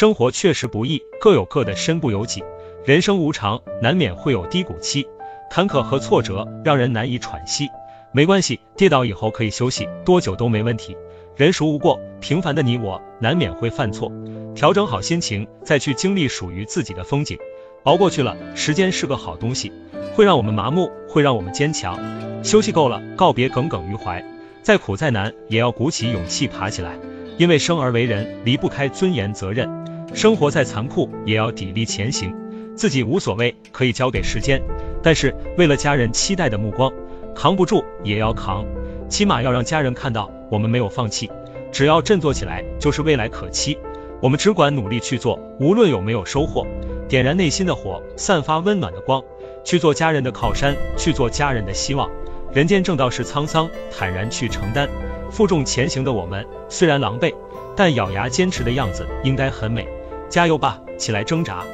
生活确实不易，各有各的身不由己。人生无常，难免会有低谷期，坎坷和挫折让人难以喘息。没关系，跌倒以后可以休息，多久都没问题。人孰无过，平凡的你我难免会犯错，调整好心情，再去经历属于自己的风景。熬过去了，时间是个好东西，会让我们麻木，会让我们坚强。休息够了，告别耿耿于怀，再苦再难也要鼓起勇气爬起来。因为生而为人，离不开尊严责任。生活再残酷，也要砥砺前行。自己无所谓，可以交给时间，但是为了家人期待的目光，扛不住也要扛，起码要让家人看到我们没有放弃。只要振作起来，就是未来可期。我们只管努力去做，无论有没有收获，点燃内心的火，散发温暖的光，去做家人的靠山，去做家人的希望。人间正道是沧桑，坦然去承担。负重前行的我们，虽然狼狈，但咬牙坚持的样子应该很美。加油吧，起来挣扎！